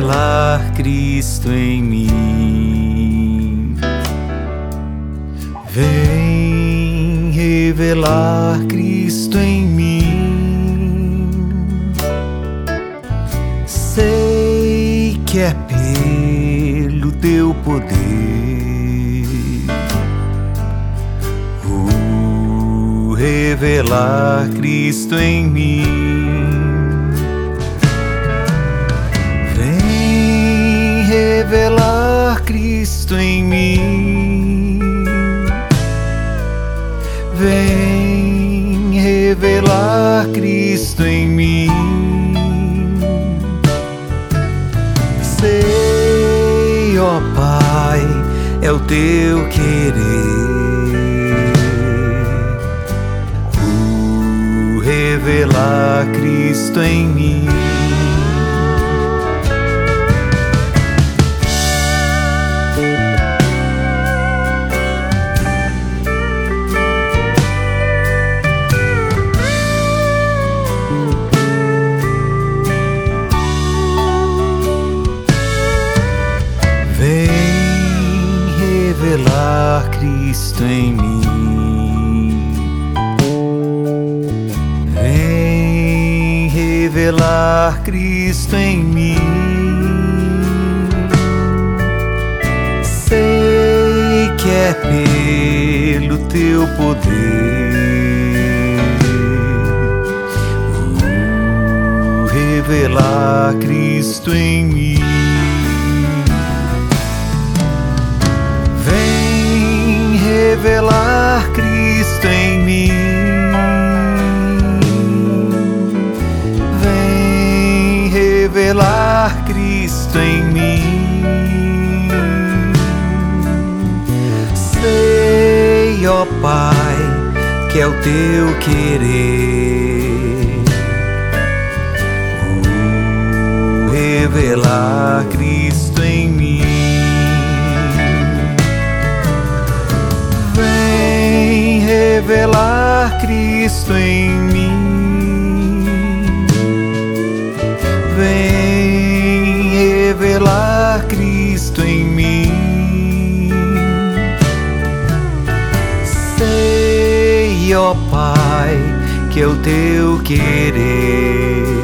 revelar Cristo em mim. Vem revelar Cristo em mim. Sei que é pelo teu poder. o revelar Cristo em mim. Vem revelar Cristo em mim. Sei, ó Pai, é o teu querer. O revelar Cristo em mim. Cristo em mim. Vem revelar Cristo em mim. Sei que é pelo teu poder. revelar Cristo em mim. Cristo em mim. Sei, ó Pai, que é o teu querer. o revelar Cristo em mim. Vem revelar Cristo em mim. Revelar Cristo em mim. Sei, ó Pai, que é o teu querer.